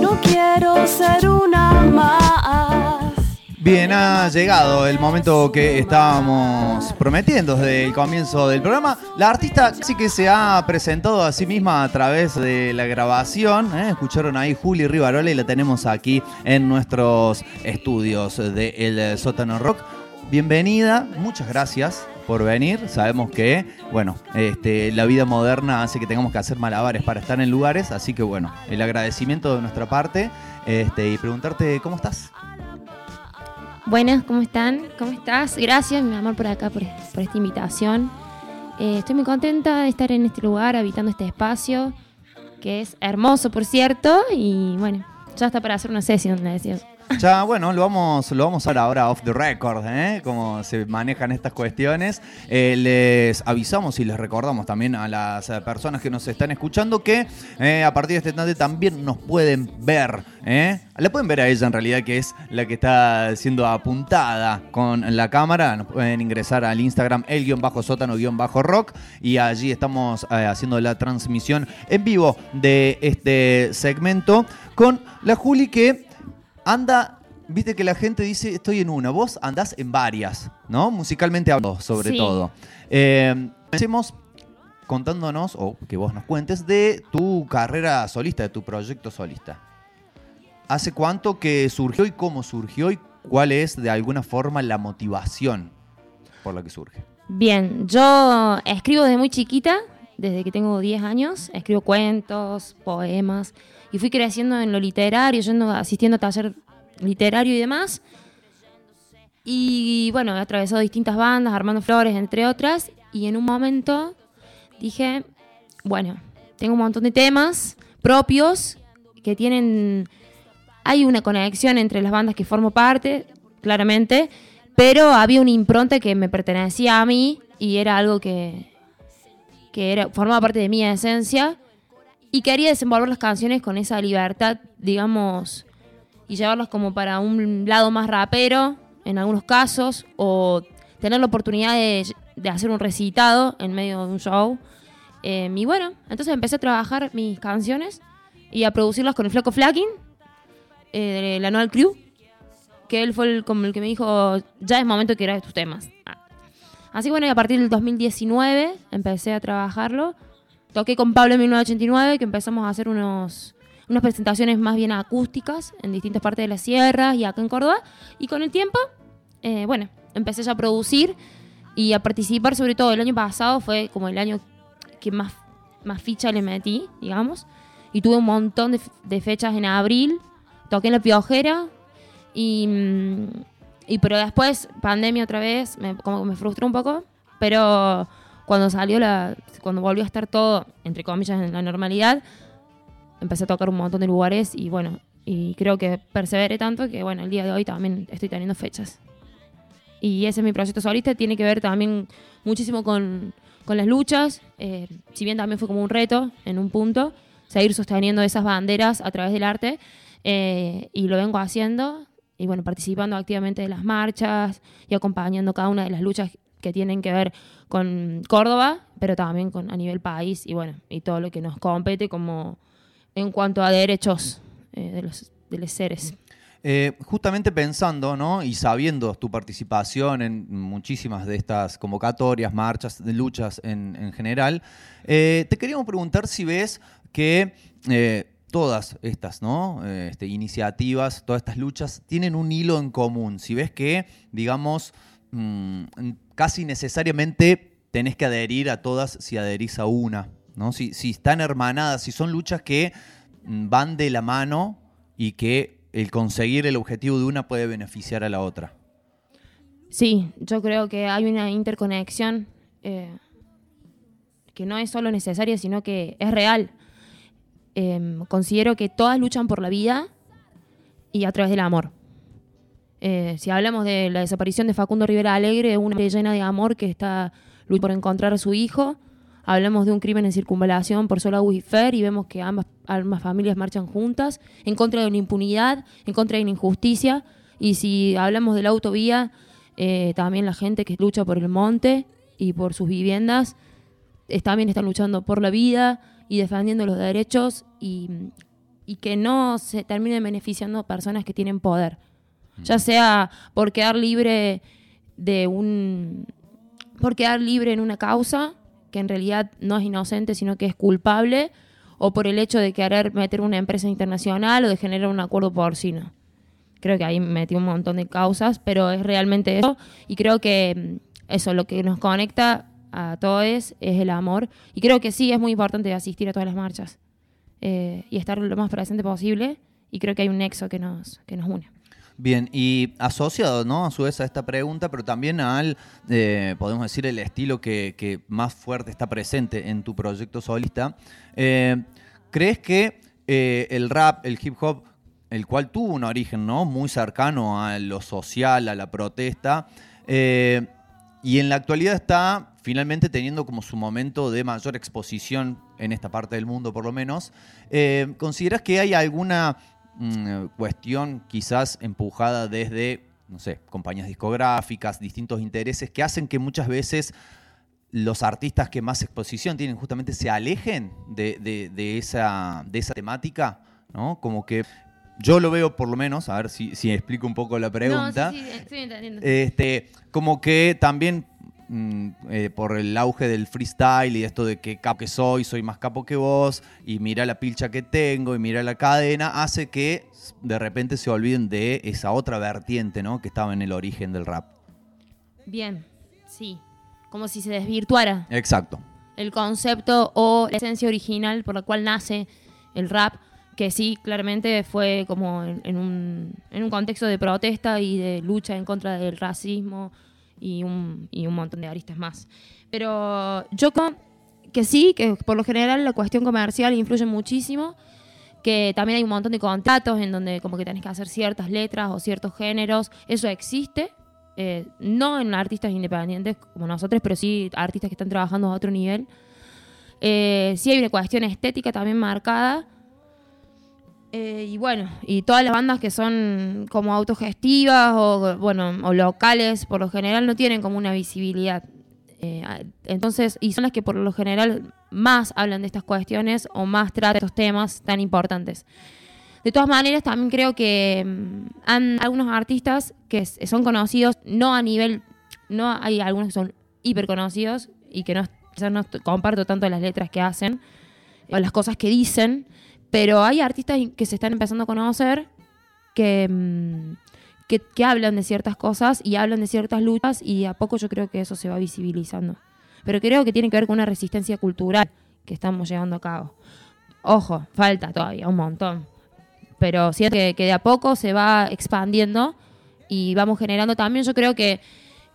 No quiero ser una más. Bien, ha llegado el momento que estábamos prometiendo desde el comienzo del programa. La artista sí que se ha presentado a sí misma a través de la grabación. ¿eh? Escucharon ahí Juli Rivarola y la tenemos aquí en nuestros estudios de El Sótano Rock. Bienvenida, muchas gracias por venir. Sabemos que, bueno, este, la vida moderna hace que tengamos que hacer malabares para estar en lugares, así que bueno, el agradecimiento de nuestra parte este, y preguntarte cómo estás. Buenas, ¿cómo están? ¿Cómo estás? Gracias, mi amor, por acá, por, esta invitación. Eh, estoy muy contenta de estar en este lugar, habitando este espacio, que es hermoso, por cierto, y bueno, ya está para hacer una sesión, le decía. Ya, bueno, lo vamos, lo vamos a ver ahora off the record, ¿eh? Cómo se manejan estas cuestiones. Eh, les avisamos y les recordamos también a las eh, personas que nos están escuchando que eh, a partir de este instante también nos pueden ver. ¿eh? La pueden ver a ella en realidad, que es la que está siendo apuntada con la cámara. Nos pueden ingresar al Instagram el guion bajo sótano guion bajo rock y allí estamos haciendo la transmisión en vivo de este segmento con la Juli que anda, viste que la gente dice estoy en una, vos andás en varias, ¿no? Musicalmente hablando, sobre Sí. todo. Eh, Empecemos contándonos, o que vos nos cuentes, de tu carrera solista, de tu proyecto solista. ¿Hace cuánto que surgió y cómo surgió y cuál es de alguna forma la motivación por la que surge? Bien, yo escribo desde muy chiquita, desde que tengo 10 años, escribo cuentos, poemas, y fui creciendo en lo literario, yendo, asistiendo a taller literario y demás. Y bueno, he atravesado distintas bandas, Armando Flores, entre otras, y en un momento dije, bueno, tengo un montón de temas propios que tienen... Hay una conexión entre las bandas que formo parte, claramente, pero había una impronta que me pertenecía a mí y era algo que, que era, formaba parte de mi esencia y quería desenvolver las canciones con esa libertad, digamos, y llevarlas como para un lado más rapero en algunos casos o tener la oportunidad de, hacer un recitado en medio de un show. Eh, y bueno, entonces empecé a trabajar mis canciones y a producirlas con el Flaco Flaking eh, de la Anual Crew, que él fue el, como el que me dijo, ya es momento que grabes tus temas. Ah. Así bueno, y a partir del 2019 empecé a trabajarlo. Toqué con Pablo en 1989, que empezamos a hacer unos, unas presentaciones más bien acústicas en distintas partes de la sierra y acá en Córdoba. Y con el tiempo, eh, bueno, empecé ya a producir y a participar, sobre todo el año pasado fue como el año que más, más ficha le metí, digamos. Y tuve un montón de, de fechas en abril. Toqué en La Piojera. Y, mm, y pero después, pandemia otra vez, me, como que me frustró un poco. Pero cuando salió la. Cuando volvió a estar todo, entre comillas, en la normalidad, empecé a tocar un montón de lugares y bueno. Y creo que perseveré tanto que bueno, el día de hoy también estoy teniendo fechas. Y ese es mi proyecto solista, tiene que ver también muchísimo con, con las luchas, eh, si bien también fue como un reto en un punto, seguir sosteniendo esas banderas a través del arte, eh, y lo vengo haciendo, y bueno, participando activamente de las marchas y acompañando cada una de las luchas que tienen que ver con Córdoba, pero también con, a nivel país, y bueno, y todo lo que nos compete como en cuanto a derechos eh, de, los, seres. Eh, justamente pensando, ¿no? Y sabiendo tu participación en muchísimas de estas convocatorias, marchas, luchas en, en general, eh, te queríamos preguntar si ves que todas estas, ¿no? Este, iniciativas, todas estas luchas tienen un hilo en común. Si ves que, digamos, mm, casi necesariamente tenés que adherir a todas si adherís a una, ¿no? Si, están hermanadas, si son luchas que mm, van de la mano y que el conseguir el objetivo de una puede beneficiar a la otra. Sí, yo creo que hay una interconexión eh, que no es solo necesaria, sino que es real. Eh, considero que todas luchan por la vida y a través del amor. Eh, si hablamos de la desaparición de Facundo Rivera Alegre, una llena de amor que está luchando por encontrar a su hijo. Hablamos de un crimen en circunvalación por Sola Fer y vemos que ambas, ambas familias marchan juntas en contra de una impunidad, en contra de una injusticia. Y si hablamos de la autovía, eh, también la gente que lucha por el monte y por sus viviendas es- también están luchando por la vida y defendiendo los derechos y, y que no se terminen beneficiando personas que tienen poder. Ya sea por quedar libre de un. por quedar libre en una causa que en realidad no es inocente, sino que es culpable, o por el hecho de querer meter una empresa internacional o de generar un acuerdo porcino. Creo que ahí metí un montón de causas, pero es realmente eso. Y creo que mm, eso, lo que nos conecta a todos es el amor. Y creo que sí, es muy importante asistir a todas las marchas eh, y estar lo más presente posible. Y creo que hay un nexo que nos, que nos une. Bien, y asociado, ¿no? A su vez a esta pregunta, pero también al, eh, podemos decir, el estilo que, más fuerte está presente en tu proyecto solista. eh, ¿Crees que eh, el rap, el hip hop, el cual tuvo un origen, ¿no? Muy cercano a lo social, a la protesta, y en la actualidad está finalmente teniendo como su momento de mayor exposición en esta parte del mundo, por lo menos. ¿Consideras que hay alguna mm, cuestión quizás empujada desde, no sé, compañías discográficas, distintos intereses que hacen que muchas veces los artistas que más exposición tienen justamente se alejen de, de- de esa, de esa temática? ¿no? Como que yo lo veo por lo menos, a ver si, si explico un poco la pregunta. No, sí, sí, entendiendo. Este, como que también mm, eh, por el auge del freestyle y esto de que capo que soy, soy más capo que vos, y mira la pilcha que tengo, y mira la cadena, hace que de repente se olviden de esa otra vertiente, ¿no? Que estaba en el origen del rap. Bien, sí. Como si se desvirtuara Exacto. el concepto o la esencia original por la cual nace el rap, que sí, claramente fue como en, en un, en un contexto de protesta y de lucha en contra del racismo y un, y un montón de aristas más. Pero yo creo que sí, que por lo general la cuestión comercial influye muchísimo, que también hay un montón de contratos en donde como que tenés que hacer ciertas letras o ciertos géneros, eso existe. eh, no en artistas independientes como nosotros, pero sí artistas que están trabajando a otro nivel. Eh, sí hay una cuestión estética también marcada. Eh, y bueno, y todas las bandas que son como autogestivas o, bueno, o locales, por lo general no tienen como una visibilidad. Eh, entonces, y son las que por lo general más hablan de estas cuestiones o más tratan estos temas tan importantes. De todas maneras, también creo que mm, han algunos artistas que son conocidos, no a nivel, no hay algunos que son hiper conocidos y que no, quizás no comparto tanto las letras que hacen o las cosas que dicen, pero hay artistas que se están empezando a conocer que, mm, que, que hablan de ciertas cosas y hablan de ciertas luchas y a poco yo creo que eso se va visibilizando. Pero creo que tiene que ver con una resistencia cultural que estamos llevando a cabo. Ojo, falta todavía un montón. Pero siento que, que de a poco se va expandiendo y vamos generando también, yo creo que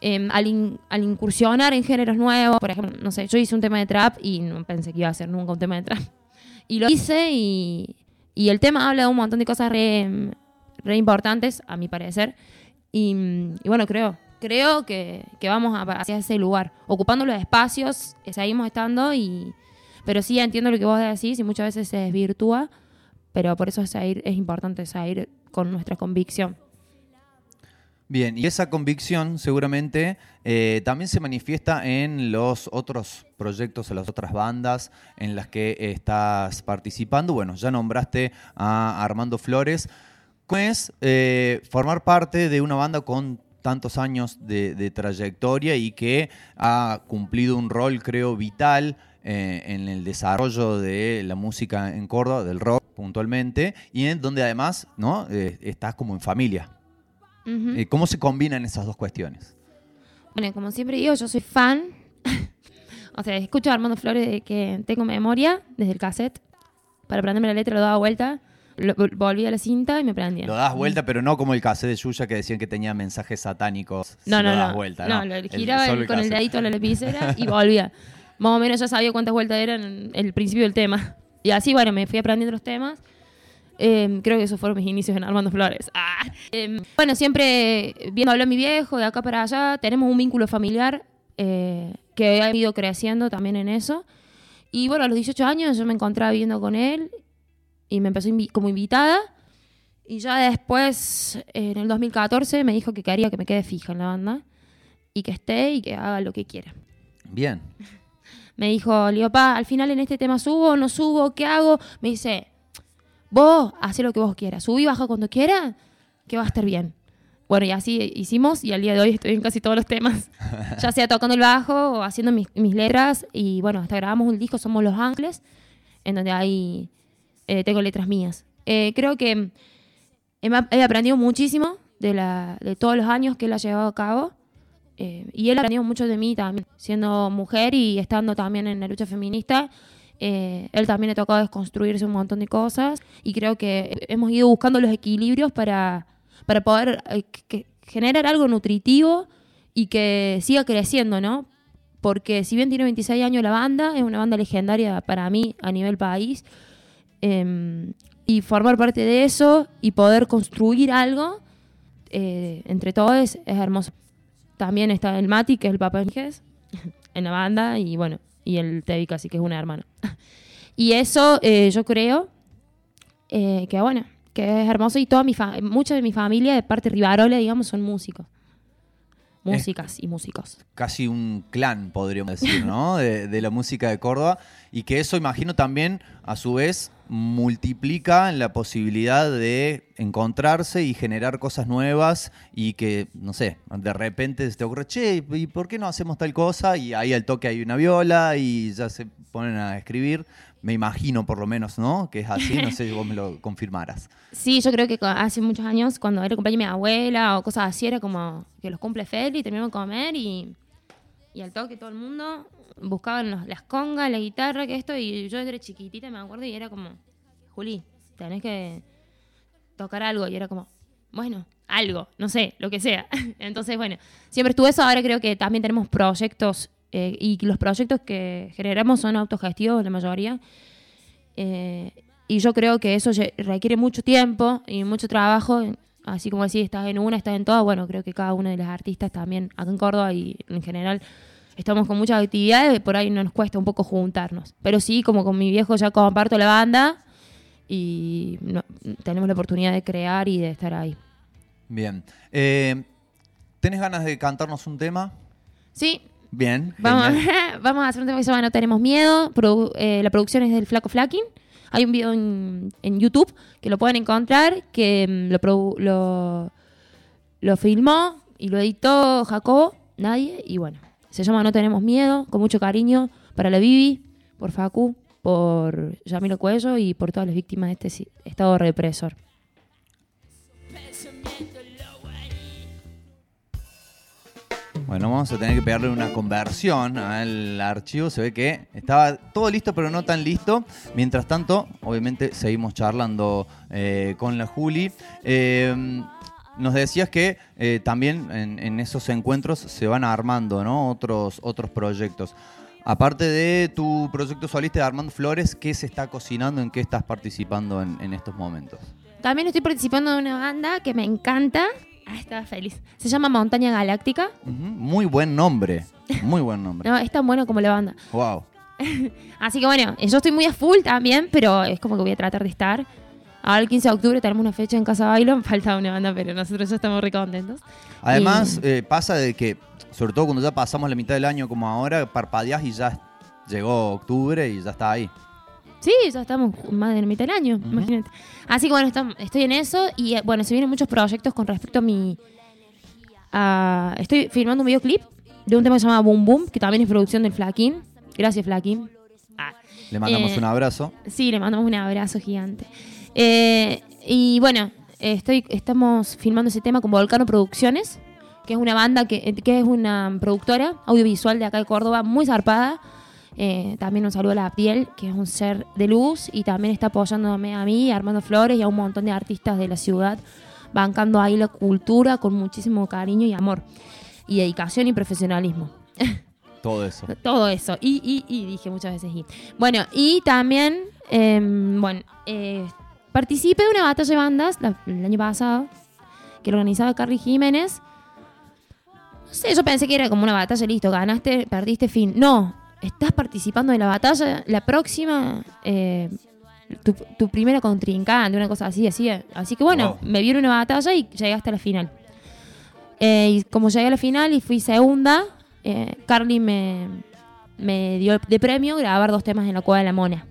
em, al, in- al incursionar en géneros nuevos, por ejemplo, no sé, yo hice un tema de trap y no pensé que iba a hacer nunca un tema de trap. Y lo hice y, y el tema habla de un montón de cosas re, importantes, a mi parecer. Y, bueno, creo, creo que, que vamos a- hacia ese lugar, ocupando los espacios, que seguimos estando, y, pero sí entiendo lo que vos decís y muchas veces se desvirtúa, pero por eso es, seguir- es importante seguir con nuestra convicción. Bien, y esa convicción seguramente eh, también se manifiesta en los otros proyectos, en las otras bandas en las que estás participando. Bueno, ya nombraste a Armando Flores. ¿Cómo es eh, formar parte de una banda con tantos años de, trayectoria y que ha cumplido un rol, creo, vital eh, en el desarrollo de la música en Córdoba, del rock puntualmente, y en donde además ¿no? Estás como en familia? Ujú. Eh, ¿Cómo se combinan esas dos cuestiones? Bueno, como siempre digo, yo soy fan. o sea, escucho a Armando Flores de que tengo memoria desde el cassette. Para aprenderme la letra lo daba vuelta. Lo- vol- volví a la cinta y me prendía. Lo das vuelta, pero no como el cassette de Yuya que decían que tenía mensajes satánicos. si No, no, lo das no. vuelta, no, ¿no? lo El- giraba solo el- con el dedito a la lapicera y volvía. Más o menos ya sabía cuántas vueltas eran el principio del tema. Y así, bueno, me fui aprendiendo los temas. Eh, creo que esos fueron mis inicios en Armando Flores. Ah. Eh, bueno, siempre viendo hablar mi viejo, de acá para allá, tenemos un vínculo familiar eh, que ha ido creciendo también en eso. Y bueno, a los 18 años yo me encontraba viviendo con él y me empezó invi- como invitada. Y ya después, en el 2014, me dijo que quería que me quede fija en la banda y que esté y que haga lo que quiera. Bien. Me dijo, le digo, pa, al final en este tema subo, no subo, ¿qué hago? Me dice, vos hacé lo que vos quieras, subí, baja cuando quieras, que va a estar bien. Bueno, y así hicimos y al día de hoy estoy en casi todos los temas. ya sea tocando el bajo o haciendo mis, mis letras. Y bueno, hasta grabamos un disco, Somos Los Ángeles, en donde hay, eh, tengo letras mías. Eh, creo que he, he aprendido muchísimo de, la, de todos los años que él ha llevado a cabo. Eh, y él ha aprendido mucho de mí también, siendo mujer y estando también en la lucha feminista. Eh, él también le tocado desconstruirse un montón de cosas y creo que hemos ido buscando los equilibrios para, para poder eh, generar algo nutritivo y que siga creciendo, ¿no? Porque si bien tiene 26 años la banda, es una banda legendaria para mí a nivel país. eh, y formar parte de eso y poder construir algo eh, entre todos es, hermoso. También está el Mati, que es el papá de en la banda, y bueno, y el Tevi casi que es una hermana. y eso eh, yo creo eh, que bueno, que es hermoso y toda mi fa- mucha de mi familia de parte Rivarola, digamos, son músicos. Músicas y músicos. casi un clan, podríamos decir, ¿no? De, de la música de Córdoba. Y que eso, imagino, también, a su vez, multiplica la posibilidad de encontrarse y generar cosas nuevas y que, no sé, de repente se te ocurre, che, ¿y por qué no hacemos tal cosa? Y ahí al toque hay una viola y ya se ponen a escribir. Me imagino, por lo menos, ¿no? Que es así, no sé si vos me lo confirmaras. Sí, yo creo que hace muchos años, cuando era cumpleaños de mi abuela o cosas así, era como que los cumple Feli, terminamos de comer y, y al toque todo el mundo buscaban los- las congas, la guitarra, que esto, y yo desde chiquitita me acuerdo y era como, Juli, tenés que tocar algo, y era como, bueno, algo, no sé, lo que sea. Entonces, bueno, siempre estuve eso, ahora creo que también tenemos proyectos, eh, y los proyectos que generamos son autogestivos, la mayoría. Eh, y yo creo que eso requiere mucho tiempo y mucho trabajo. Así como decís, estás en una, estás en todas. Bueno, creo que cada uno de los artistas también, acá en Córdoba y en general, estamos con muchas actividades. Por ahí nos cuesta un poco juntarnos. Pero sí, como con mi viejo ya comparto la banda y no- tenemos la oportunidad de crear y de estar ahí. Bien. Eh, ¿Tenés ganas de cantarnos un tema? Sí, Bien. Vamos, vamos a hacer un tema que se llama No Tenemos Miedo. Produ- eh, la producción es del Flaco Flakin. Hay un video en, en YouTube que lo pueden encontrar, que mm, lo, lo, lo filmó y lo editó Jacobo, nadie, y bueno, se llama No Tenemos Miedo, con mucho cariño para la Bibi, por Facu, por Yamilo Cuello y por todas las víctimas de este estado represor. Bueno, vamos a tener que pegarle una conversión al archivo. Se ve que estaba todo listo, pero no tan listo. Mientras tanto, obviamente, seguimos charlando eh, con la Juli. Eh, nos decías que eh, también en, en esos encuentros se van armando ¿no? otros, otros proyectos. Aparte de tu proyecto solista de Armando Flores, ¿qué se está cocinando? ¿En qué estás participando en, en estos momentos? También estoy participando de una banda que me encanta. Ah, estaba feliz. Se llama Montaña Galáctica. Ujú, Muy buen nombre. Muy buen nombre. No, es tan bueno como la banda. Wow. Así que bueno, yo estoy muy a full también, pero es como que voy a tratar de estar. Ahora el 15 de octubre tenemos una fecha en Casa Bailo, falta una banda, pero nosotros ya estamos re contentos. Además, eh, pasa de que, sobre todo cuando ya pasamos la mitad del año como ahora, parpadeás y ya llegó octubre y ya está ahí. Sí, ya estamos más de la mitad del año, imagínate. Así que bueno, estoy en eso y eh, bueno, se vienen muchos proyectos con respecto a mi... a- estoy filmando un videoclip de un tema que se llama Boom Boom, que también es producción del Flaquín. Gracias, Flaquín. Ah, Le mandamos Eh, un abrazo. Sí, le mandamos un abrazo gigante. Eh, y bueno, estoy, estamos filmando ese tema con Volcano Producciones, que es una banda que, que es una productora audiovisual de acá de Córdoba, muy zarpada. Eh, también un saludo a la piel, que es un ser de luz y también está apoyándome a mí, Armando Flores y a un montón de artistas de la ciudad, bancando ahí la cultura con muchísimo cariño y amor, y dedicación y profesionalismo. Todo eso. Todo eso. Y, y, y dije muchas veces y. Bueno, y también, em, bueno, eh, participé de una batalla de bandas la- el año pasado, que lo organizaba Carly Jiménez. No sé, yo pensé que era como una batalla, listo, ganaste, perdiste, fin. No, estás participando de la batalla, la próxima, eh, tu, tu primera contrincante, una cosa así, así. Así que bueno, Wow. me vieron una batalla y llegué hasta la final. Eh, y como llegué a la final y fui segunda, eh, Carly me, me dio de premio grabar dos temas en la Cueva de la Mona.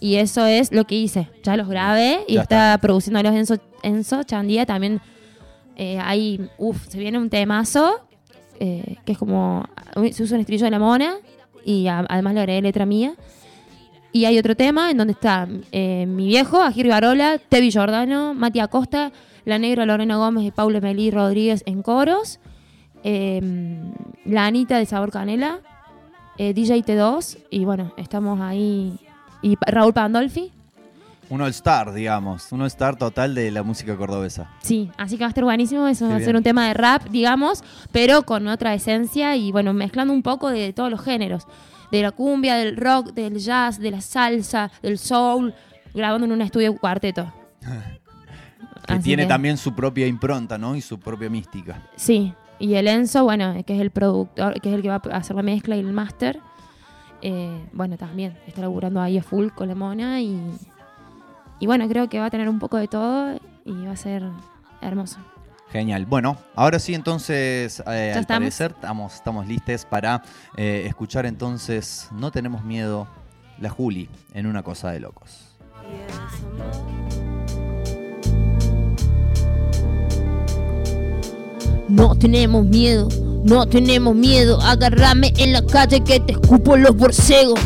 Y eso es lo que hice. Ya los grabé y Ya está, está. produciéndolos Enzo, Enzo Chandía. También eh, hay, uff, se viene un temazo eh, que es como, se usa un estribillo de la Mona y además le agregué letra mía. Y hay otro tema en donde está eh, mi viejo, Agir Barola, Tevi Giordano, Mati Acosta, La Negra, Lorena Gómez y Paula Melí Rodríguez en coros. eh, la Anita de Sabor Canela, eh, DJ T2 y bueno, estamos ahí. Y Raúl Pandolfi. Un all-star, digamos. Un all-star total de la música cordobesa. Sí, así que va a estar buenísimo. Eso Qué va a bien. ser un tema de rap, digamos, pero con otra esencia y bueno, mezclando un poco de todos los géneros. De la cumbia, del rock, del jazz, de la salsa, del soul, grabando en un estudio cuarteto. Que Así tiene que- también su propia impronta, ¿no? Y su propia mística. Sí, y el Enzo, bueno, que es el productor, que es el que va a hacer la mezcla y el máster, eh, bueno, también está laburando ahí a full con la mona y, y bueno, creo que va a tener un poco de todo y va a ser hermoso. Genial. Bueno, ahora sí, entonces, eh, al estamos? parecer, estamos, estamos listos para eh, escuchar entonces No tenemos miedo, la Juli, en una cosa de locos. No tenemos miedo, no tenemos miedo. Agárrame en la calle que te escupo los borcegos.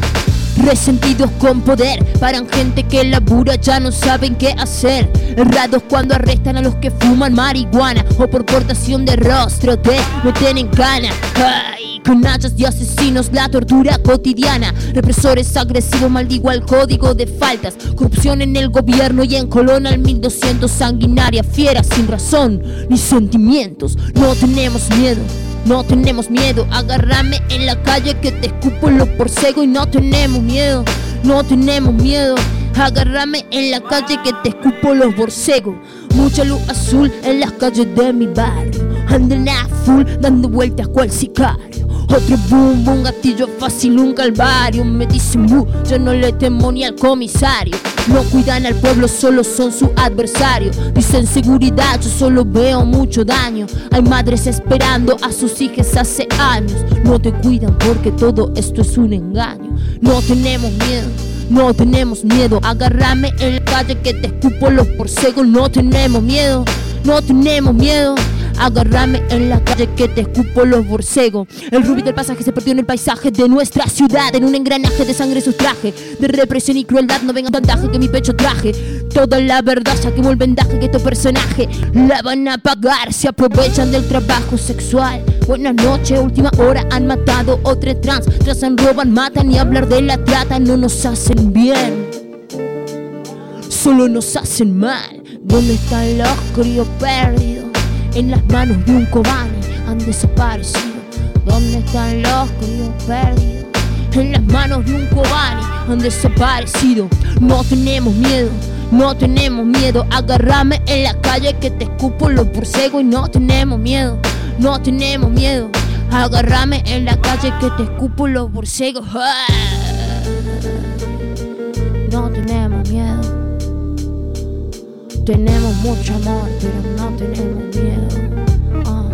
Resentidos con poder, paran gente que labura, ya no saben qué hacer. Errados cuando arrestan a los que fuman marihuana o por portación de rostro te meten en cana. Ay, con hachas y asesinos, la tortura cotidiana. Represores agresivos, maldigo al código de faltas. Corrupción en el gobierno y en Colón al 1200. Sanguinaria, fiera, sin razón ni sentimientos. No tenemos miedo. No tenemos miedo, agárrame en la calle que te escupo los porcegos y no tenemos miedo, no tenemos miedo, agárrame en la calle que te escupo los borcegos. Mucha luz azul en las calles de mi barrio, andan a full dando vueltas cual sicario. Otro boom, boom, gatillo fácil, un calvario. Me dicen, bu, yo no le temo ni al comisario. No cuidan al pueblo, solo son su adversario. Dicen seguridad, yo solo veo mucho daño. Hay madres esperando a sus hijas hace años. No te cuidan porque todo esto es un engaño. No tenemos miedo. No tenemos miedo, agárrame en la calle que te escupo los porcegos. No tenemos miedo, no tenemos miedo. Agárrame en la calle que te escupo los borcegos. El rubí del pasaje se perdió en el paisaje de nuestra ciudad. En un engranaje de sangre sustraje. De represión y crueldad no venga bandaje que mi pecho traje. Toda la verdad saquemos el vendaje que este personaje la van a pagar. Se aprovechan del trabajo sexual. Buenas noches, última hora han matado otra trans. Trazan, roban, matan y hablar de la trata no nos hacen bien. Solo nos hacen mal. ¿Dónde están los críos perdidos? En las manos de un cobani han desaparecido. ¿Dónde están los críos perdidos? En las manos de un cobani han desaparecido. No tenemos miedo, no tenemos miedo. Agárrame en la calle que te escupo los borcegos y no tenemos miedo, no tenemos miedo. Agárrame en la calle que te escupo los borcegos. No tenemos miedo. Tenemos mucho amor, pero no tenemos miedo. Ah.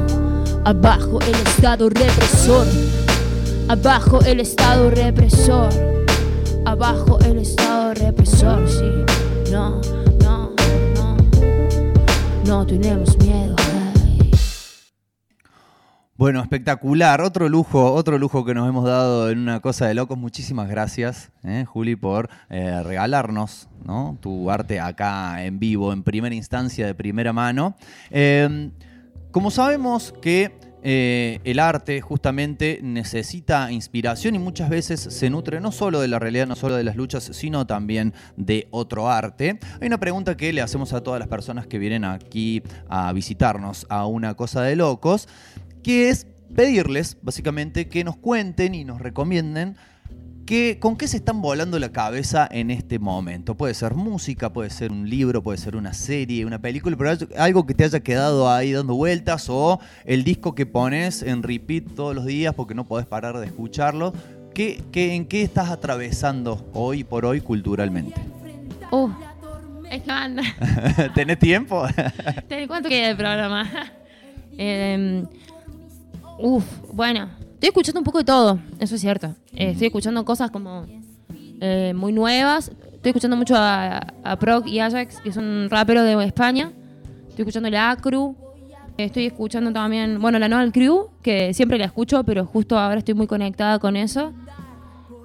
Abajo el Estado represor. Abajo el Estado represor. Abajo el Estado represor, sí. No, no, no. No tenemos miedo. Bueno, espectacular. Otro lujo, otro lujo que nos hemos dado en una cosa de locos. Muchísimas gracias, eh, Juli, por eh, regalarnos ¿no? tu arte acá en vivo, en primera instancia, de primera mano. Eh, como sabemos que eh, el arte justamente necesita inspiración y muchas veces se nutre no solo de la realidad, no solo de las luchas, sino también de otro arte. Hay una pregunta que le hacemos a todas las personas que vienen aquí a visitarnos a una cosa de locos, que es pedirles básicamente que nos cuenten y nos recomienden ¿Qué- ¿Con qué se están volando la cabeza en este momento? Puede ser música, puede ser un libro, puede ser una serie, una película, pero algo- que te haya quedado ahí dando vueltas o el disco que pones en repeat todos los días porque no podés parar de escucharlo. ¿Qué, qué- en qué estás atravesando hoy por hoy culturalmente? Uh, es que anda. ¿Tenés tiempo? ¿Te- ¿Cuánto queda el programa? Eh, uf, bueno, Estoy escuchando un poco de todo, eso es cierto. Eh, estoy escuchando cosas como eh, muy nuevas. Estoy escuchando mucho a, a Proc y Ajax, que son raperos de España. Estoy escuchando la Acru. Estoy escuchando también, bueno, la Novel Crew, que siempre la escucho, pero justo ahora estoy muy conectada con eso.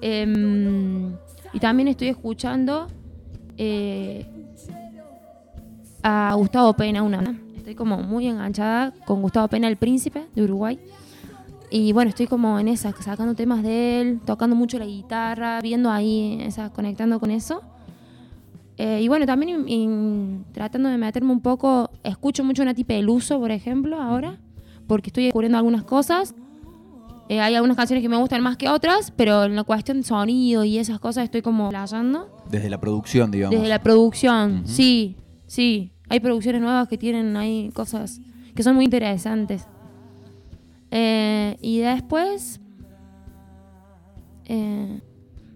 Em, y también estoy escuchando eh, a Gustavo Pena, una. Estoy como muy enganchada con Gustavo Pena, el príncipe de Uruguay. Y bueno, estoy como en esa, sacando temas de él, tocando mucho la guitarra, viendo ahí, esa, conectando con eso. Eh, y bueno, también in- in- tratando de meterme un poco, escucho mucho una tipa de Luso, por ejemplo, ahora, porque estoy descubriendo algunas cosas. Eh, hay algunas canciones que me gustan más que otras, pero en la cuestión de sonido y esas cosas estoy como playando. Desde la producción, digamos. Desde la producción, sí, sí. Hay producciones nuevas que tienen ahí cosas que son muy interesantes. Eh, y después, eh,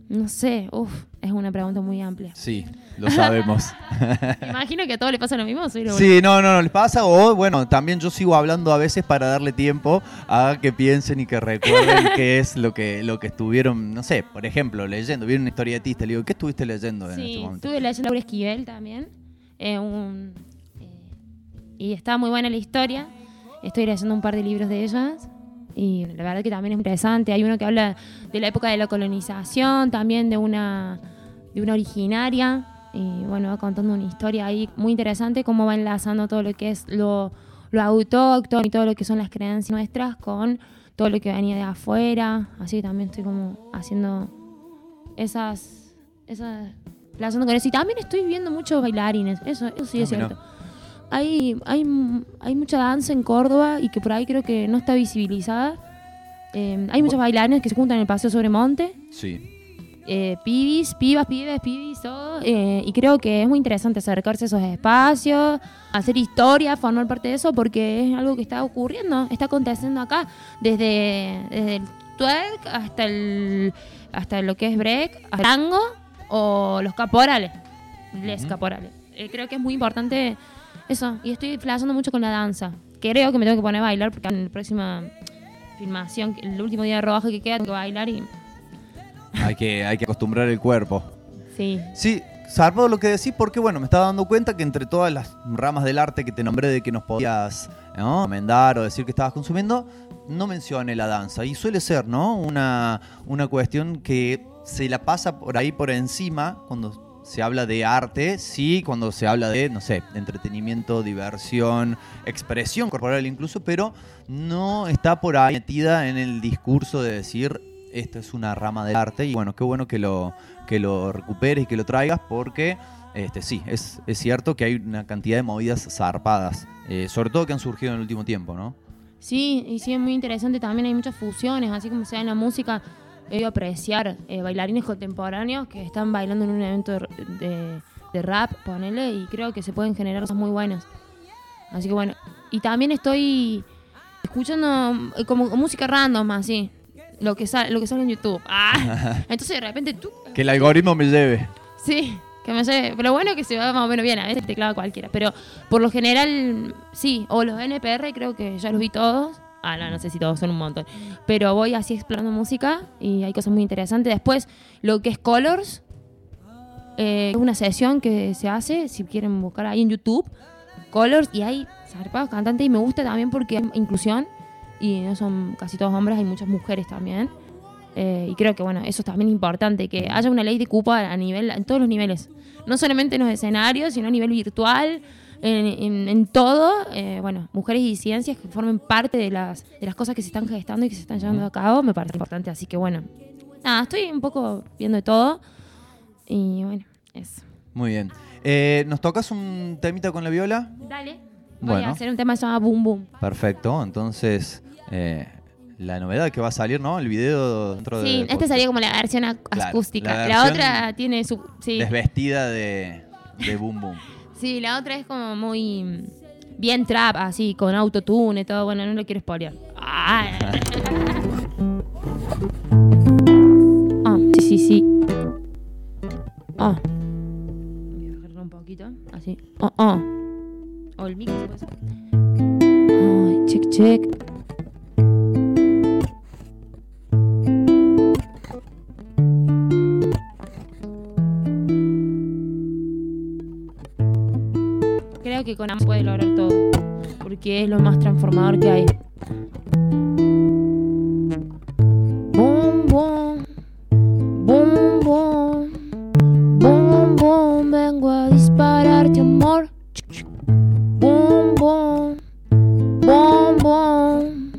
no sé, uf, es una pregunta muy amplia. Sí, lo sabemos. Imagino que a todos les pasa lo mismo. soy lo Sí, no, no, no les pasa. O bueno, también yo sigo hablando a veces para darle tiempo a que piensen y que recuerden qué es lo que, lo que estuvieron, no sé, por ejemplo, leyendo. Vieron una historietista, le digo, ¿qué estuviste leyendo en este Sí, momento? estuve leyendo a Laura Esquivel también. eh, un- eh, y está muy buena la historia. Estoy leyendo un par de libros de ellas. Y la verdad que también es interesante. Hay uno que habla de la época de la colonización, también de una, de una originaria. Y bueno, va contando una historia ahí muy interesante, cómo va enlazando todo lo que es lo, lo autóctono y todo lo que son las creencias nuestras con todo lo que venía de afuera. Así que también estoy como haciendo esas, esas con eso. Y también estoy viendo muchos bailarines, eso, eso sí Ah, es mirá. cierto. Hay, hay, hay mucha danza en Córdoba y que por ahí creo que no está visibilizada. Eh, hay muchos bailarines que se juntan en el Paseo sobre Monte, Sí. eh, pibis, pibas, pibes, pibis, todo. eh, y creo que es muy interesante acercarse a esos espacios, hacer historia, formar parte de eso, porque es algo que está ocurriendo, está aconteciendo acá, desde, desde el twerk hasta el hasta lo que es break, hasta el tango o los caporales, les caporales. Eh, creo que es muy importante eso, y estoy flasheando mucho con la danza. Creo que me tengo que poner a bailar porque en la próxima filmación, el último día de rodaje que queda, tengo que bailar y Hay que, hay que acostumbrar el cuerpo. sí. Sí, zarpado lo que decís porque, bueno, me estaba dando cuenta que entre todas las ramas del arte que te nombré de que nos podías ¿no? recomendar o decir que estabas consumiendo, no mencioné la danza. Y suele ser, ¿no? Una, una cuestión que se la pasa por ahí por encima cuando se habla de arte, sí, cuando se habla de, no sé, entretenimiento, diversión, expresión corporal incluso, pero no está por ahí metida en el discurso de decir esto es una rama del arte y bueno, qué bueno que lo, que lo recuperes y que lo traigas porque este, sí, es, es cierto que hay una cantidad de movidas zarpadas, eh, sobre todo que han surgido en el último tiempo, ¿no? Sí, y sí es muy interesante. También hay muchas fusiones, así como sea en la música. He ido a apreciar eh, bailarines contemporáneos que están bailando en un evento de, de- de rap, ponele, y creo que se pueden generar cosas muy buenas. Así que bueno. Y también estoy escuchando eh, como música random, así. Lo que, sale, lo que sale en YouTube. Ah. Entonces de repente tú. Que el algoritmo me lleve. Sí, que me sé. Pero bueno que se va más o menos bien. A veces te clava cualquiera. Pero por lo general, sí. O los NPR creo que ya los vi todos. Ah, no, no sé si todos son un montón. Pero voy así explorando música y hay cosas muy interesantes. Después, lo que es Colors. eh, es una sesión que se hace, si quieren buscar ahí en YouTube. Colors y hay zarpados cantantes y me gusta también porque es inclusión y no son casi todos hombres, hay muchas mujeres también. Eh, y creo que bueno, eso es también importante, que haya una ley de cupo a nivel, en todos los niveles. No solamente en los escenarios, sino a nivel virtual, en, en- en todo. Eh, bueno, mujeres y disidencias que formen parte de las, de las cosas que se están gestando y que se están llevando a cabo, me parece importante. Así que bueno, nada, estoy un poco viendo de todo. Y bueno, eso. Muy bien. Eh, ¿Nos tocas un temita con la viola? Dale. Voy Bueno. a hacer un tema que se llama Boom Boom. Perfecto, entonces eh, la novedad que va a salir, ¿no? El video dentro Sí, de... este sería como la versión acústica. la La, versión otra tiene su. Sí. Desvestida de, de Boom Boom. Sí, la otra es como muy mm, bien trap, así, con autotune y todo. Bueno, no lo quiero spoilear. Ah, sí, sí, sí. Ah. Voy a bajarlo un poquito, así. Oh, oh. O el micro. Ay, check, check. Con amor puede lograr todo. Porque es lo más transformador que hay. Boom, boom. Boom, boom. Boom, boom. Vengo a dispararte amor. Boom, boom. Boom, boom.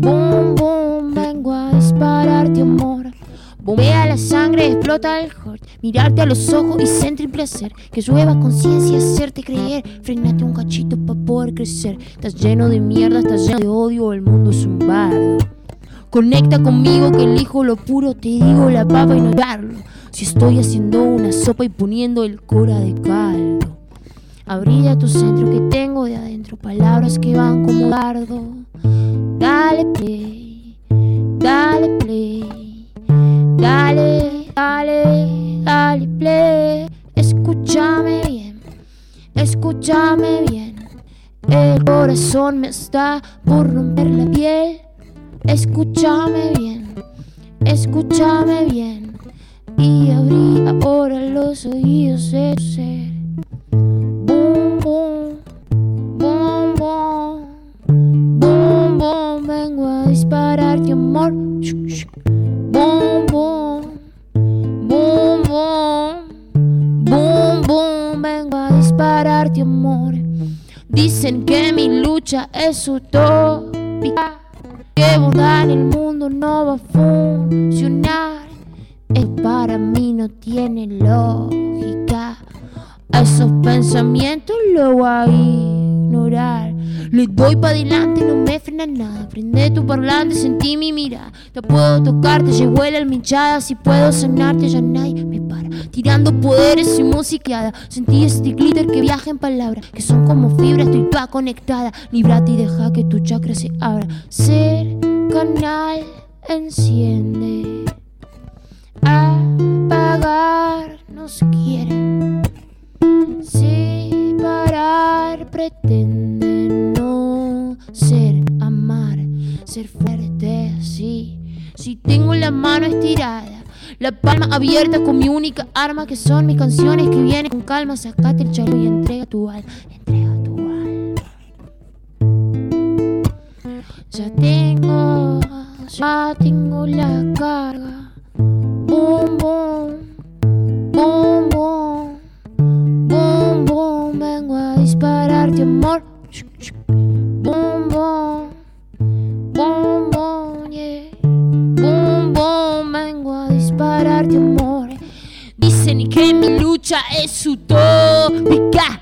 Boom, boom. Vengo a dispararte amor. Bombea la sangre, explota el heart. Mirarte a los ojos y sentir placer. Que llueva conciencia, hacerte creer. Frenate un cachito para poder crecer. Estás lleno de mierda, estás lleno de odio. El mundo es un bardo. Conecta conmigo que elijo lo puro, te digo la papa y no darlo. Si estoy haciendo una sopa y poniendo el cora de caldo. Abrilla tu centro que tengo de adentro, palabras que van como dardo. Dale play, dale play, dale, dale, dale play. Escúchame bien, escúchame bien. El corazón me está por romper la piel. Escúchame bien, escúchame bien. Y abrí ahora los oídos de tu ser. Boom, boom, boom, boom. Boom, boom, vengo a dispararte amor. Boom, boom, dispararte amor. Dicen que mi lucha es utópica. Que bondad en el mundo no va a funcionar. Es para mí no tiene lógica. A esos pensamientos lo voy a ignorar. Le doy para adelante, no me frena nada. Prende tu parlante, sentí mi mirada. Te puedo tocar, te llevo la almichada. Si puedo sanarte, ya nadie me. Tirando poderes y musiqueada. Sentí este glitter que viaja en palabras. Que son como fibras, estoy toda conectada. Librate y deja que tu chakra se abra. Ser canal, enciende. Apagar nos quieren separar pretende no ser amar ser fuerte así si tengo la mano estirada la palma abierta con mi única arma que son mis canciones que vienen con calma. Sacate el chaleco y entrega tu alma entrega tu alma. Ya tengo ya tengo la carga. Boom boom boom boom Boom, boom, vengo a dispararte amor. Dispararte amor. Dicen que mi lucha es utópica,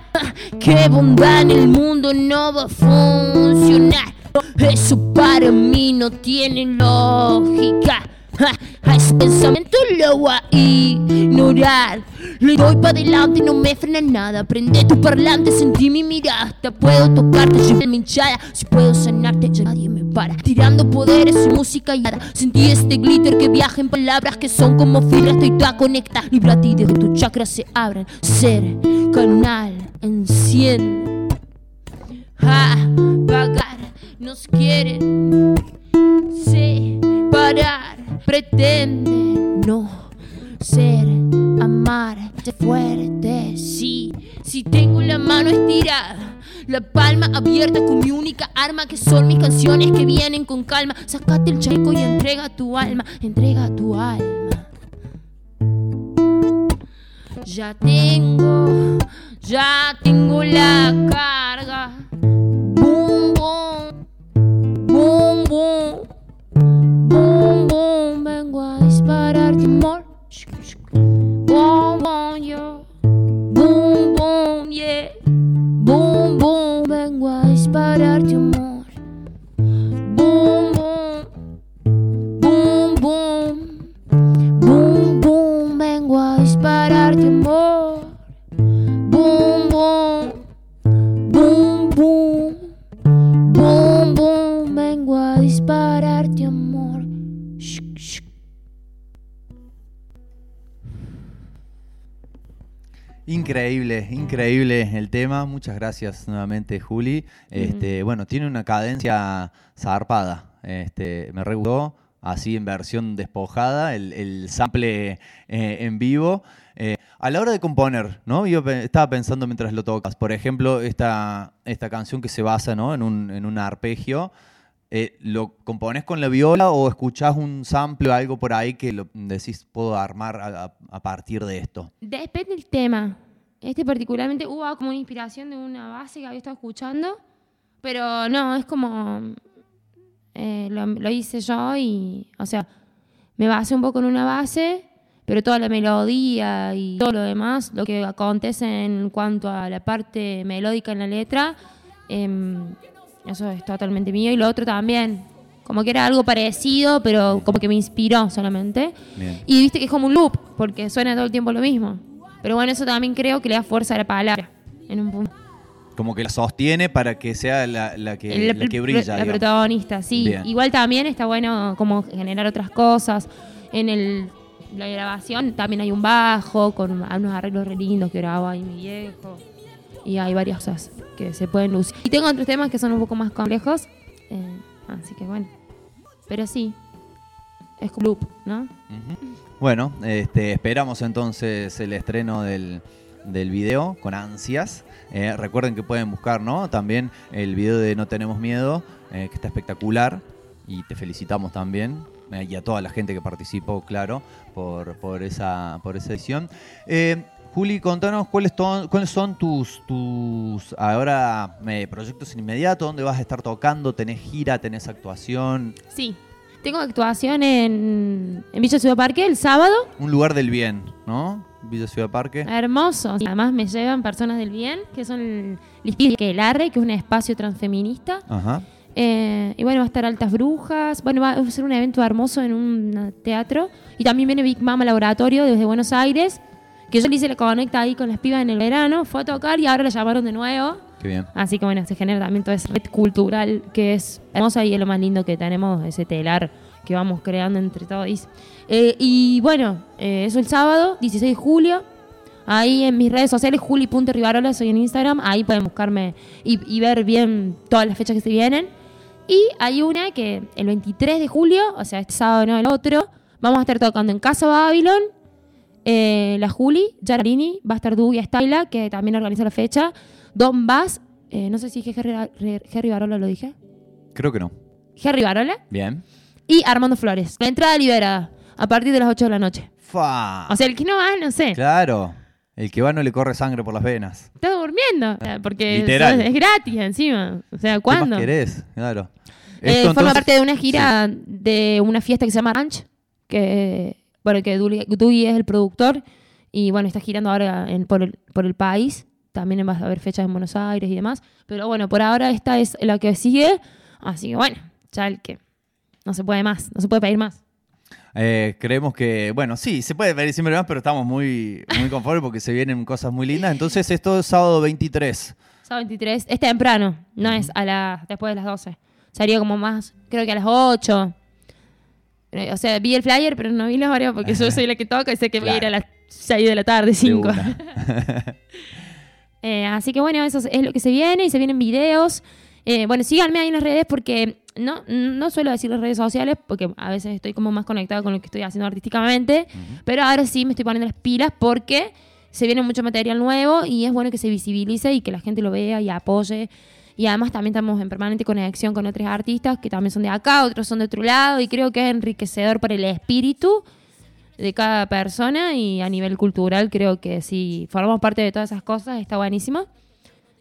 que bondad en el mundo no va a funcionar. Eso para mí no tiene lógica. A ese pensamiento lo voy a ignorar. Le doy para adelante, no me frena nada. Prende tu parlante, sentí mi mirada. Puedo tocarte, llevo mi hinchada. Si puedo sanarte, ya nadie me para. Tirando poderes y música y nada. Sentí este glitter que viaja en palabras que son como fibras. Estoy toda conectada. Líbrate y deja que tus chakras se abran. Ser canal, enciende. Apagar, nos quieren separar, pretende no ser, amar, ser fuerte, sí, si tengo la mano estirada. La palma abierta con mi única arma que son mis canciones que vienen con calma. Sácate el chaleco y entrega tu alma, entrega tu alma. Ya tengo, ya tengo la carga. Boom, boom, boom, boom. Boom, boom, vengo a dispararte amor. Shuk, shuk. Boom, boom, yo. Boom, boom, yeah. Boom, boom, vengo a dispararte amor. Increíble, increíble el tema. Muchas gracias nuevamente, Juli. Este, Bueno, tiene una cadencia zarpada. Este, me re gustó, así en versión despojada, el, el sample eh, en vivo. Eh, A la hora de componer, ¿no? Yo estaba pensando mientras lo tocas. Por ejemplo, esta, esta canción que se basa ¿no? en, un, en un arpegio. eh, ¿Lo compones con la viola o escuchás un sample o algo por ahí que lo decís puedo armar a partir de esto? Depende del tema. Este particularmente hubo como una inspiración de una base que había estado escuchando, pero no, es como eh, lo, lo hice yo y, o sea, me basé un poco en una base, pero toda la melodía y todo lo demás, lo que acontece en cuanto a la parte melódica en la letra, em, eso es totalmente mío y lo otro también. Como que era algo parecido, pero como que me inspiró solamente. Bien. Y viste que es como un loop, porque suena todo el tiempo lo mismo. Pero bueno, eso también creo que le da fuerza a la palabra. En un punto. Como que la sostiene para que sea la, la que, El- la que brilla. La digamos. protagonista, sí. Bien. Igual también está bueno como generar otras cosas. En el, la grabación también hay un bajo con unos arreglos re lindos que grababa ahí mi viejo. Y hay varias cosas que se pueden lucir. Y tengo otros temas que son un poco más complejos. eh, así que bueno. Pero sí. Es loop, ¿no? Bueno, este, esperamos entonces el estreno del, del video con ansias. Eh, recuerden que pueden buscar ¿no? también el video de No Tenemos Miedo, eh, que está espectacular. Y te felicitamos también. eh, y a toda la gente que participó, claro, por, por, esa, por esa edición. Eh, Juli, contanos cuáles, cuáles son tus, tus ahora proyectos inmediatos, dónde vas a estar tocando, tenés gira, tenés actuación, Sí. Tengo actuación en, en Villa Ciudad Parque el sábado. un lugar del bien, ¿no? Villa Ciudad Parque. Hermoso. Además me llevan personas del bien, que son Lispia que el Arre, que es un espacio transfeminista. Ajá. Eh, y bueno, va a estar Altas Brujas. Bueno, va a ser un evento hermoso en un teatro. Y también viene Big Mama Laboratorio desde Buenos Aires, que yo le hice la conecta ahí con las pibas en el verano. Fue a tocar y ahora la llamaron de nuevo. Qué bien. Así que bueno, se genera también toda esa red cultural que es hermosa y es lo más lindo que tenemos, ese telar que vamos creando entre todos. Eh, y bueno, eh, eso el sábado, 16 de julio. Ahí en mis redes sociales, juli.rivarola, soy en Instagram. Ahí pueden buscarme y, y ver bien todas las fechas que se vienen. Y hay una que el 23 de julio, o sea, este sábado no el otro, vamos a estar tocando en Casa Babylon. Eh, la Juli, Jararini, va a estar Dugia Styla, que también organiza la fecha. Don Bass, eh, no sé si dije Jerry, Jerry Barola, lo dije. Creo que no. Jerry Barola. Bien. Y Armando Flores. La entrada liberada a partir de las 8 de la noche. Fa. O sea, el que no va, no sé. claro. El que va no le corre sangre por las venas. Está durmiendo. Porque Literal. es gratis encima. O sea, ¿Qué ¿cuándo? más querés? Claro. Eh, Esto, forma entonces- parte de una gira de una fiesta que se llama Ranch, que bueno, que Dui es el productor y bueno, está girando ahora en- por, el, por el país. También va a haber fechas en Buenos Aires y demás. Pero bueno, por ahora esta es la que sigue. Así que bueno, ya el que no se puede más, no se puede pedir más. Eh, creemos que, bueno, sí, se puede pedir siempre más, pero estamos muy, muy conformes porque se vienen cosas muy lindas. Entonces, esto es sábado 23. Sábado 23, es temprano, no es a la, después de las 12. Sería como más, creo que a las 8. Eh, O sea, vi el flyer, pero no vi la hora porque yo soy la que toca y sé que voy a ir a las 6 de la tarde, De 5. Eh, así que bueno, eso es- es lo que se viene y se vienen videos. Eh, bueno, síganme ahí en las redes porque no, no suelo decir las redes sociales porque a veces estoy como más conectada con lo que estoy haciendo artísticamente, pero ahora sí me estoy poniendo las pilas porque se viene mucho material nuevo y es bueno que se visibilice y que la gente lo vea y apoye. Y además también estamos en permanente conexión con otros artistas que también son de acá, otros son de otro lado y creo que es enriquecedor para el espíritu de cada persona y a nivel cultural creo que si formamos parte de todas esas cosas está buenísimo.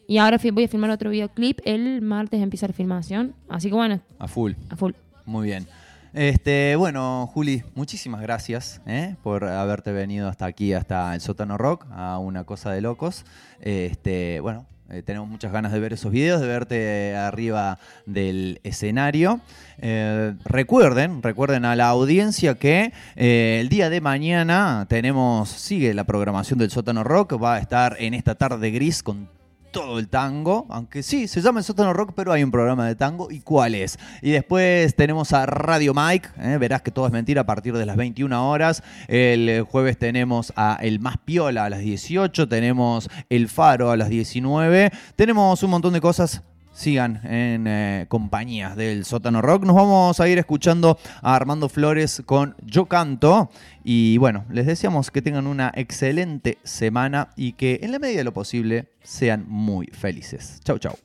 Y ahora voy a filmar otro videoclip. El martes empieza la filmación. Así que bueno, A full. a full. Muy bien. Este, bueno, Juli, muchísimas gracias ¿eh? por haberte venido hasta aquí, hasta el sótano rock, a una cosa de locos. Este, bueno, eh, tenemos muchas ganas de ver esos videos, de verte arriba del escenario. Eh, recuerden, recuerden a la audiencia que eh, el día de mañana tenemos, sigue la programación del sótano rock, va a estar en esta tarde gris con todo el tango, aunque sí, se llama el sótano rock, pero hay un programa de tango. ¿Y cuál es? Y después tenemos a Radio Mike, ¿eh? verás que todo es mentira a partir de las 21 horas. El eh, jueves tenemos a El Más Piola a las 18, tenemos El Faro a las 19, tenemos un montón de cosas sigan en eh, compañías del sótano rock. Nos vamos a ir escuchando a Armando Flores con Yo Canto. Y bueno, les deseamos que tengan una excelente semana y que en la medida de lo posible sean muy felices. Chau, chau.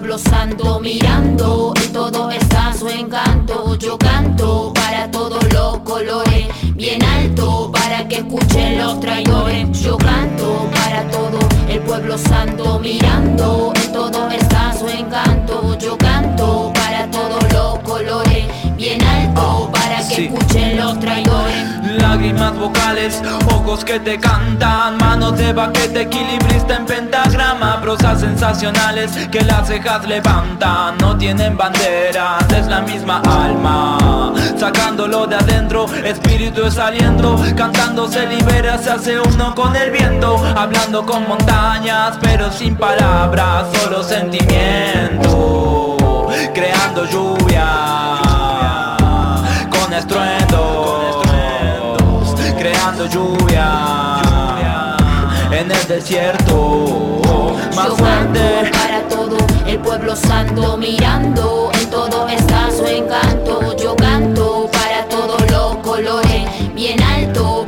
Pueblo santo mirando en todo está su encanto. Yo canto para todos los colores, bien alto para que escuchen los traidores. Yo canto para todo el pueblo santo mirando en todo está su encanto. Yo canto para todos los colores, bien alto para que sí. escuchen los traidores. Lágrimas vocales, ojos que te cantan, manos de baquete, equilibrista en pentagrama, prosas sensacionales que las cejas levantan, no tienen banderas, es la misma alma, sacándolo de adentro, espíritu es aliento, cantando se libera, se hace uno con el viento, hablando con montañas, pero sin palabras, solo sentimiento, creando lluvia con estruendos, lluvia en el desierto más fuerte. para todo el pueblo santo mirando en todo está su encanto. Yo canto para todos los colores, bien alto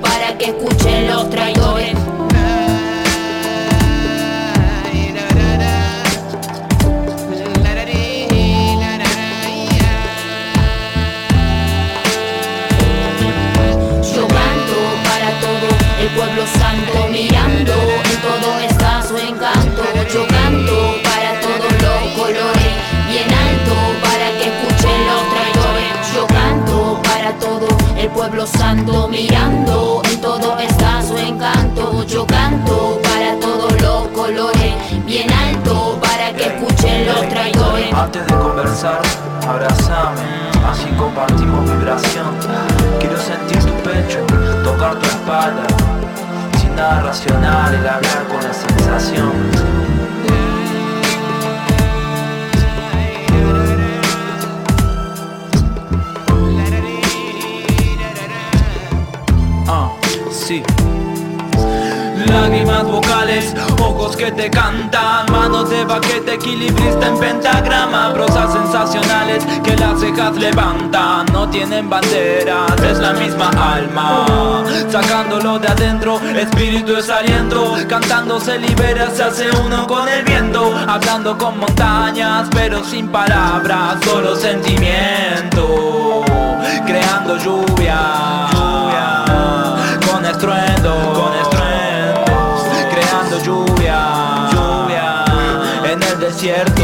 pueblo santo mirando en todo está su encanto. Yo canto para todos los colores, bien alto para que escuchen los traidores. Antes de conversar, abrazame, así compartimos vibración. Quiero sentir tu pecho, tocar tu espalda. Sin nada racional, el hablar con la sensación. Lágrimas vocales, ojos que te cantan, manos de baquete, equilibrista en pentagrama, prosas sensacionales que las cejas levantan, no tienen banderas, es la misma alma, sacándolo de adentro, espíritu es aliento, cantando se libera, se hace uno con el viento, hablando con montañas, pero sin palabras, solo sentimiento, creando lluvia, estruendo, con estruendos, creando lluvia, lluvia en el desierto,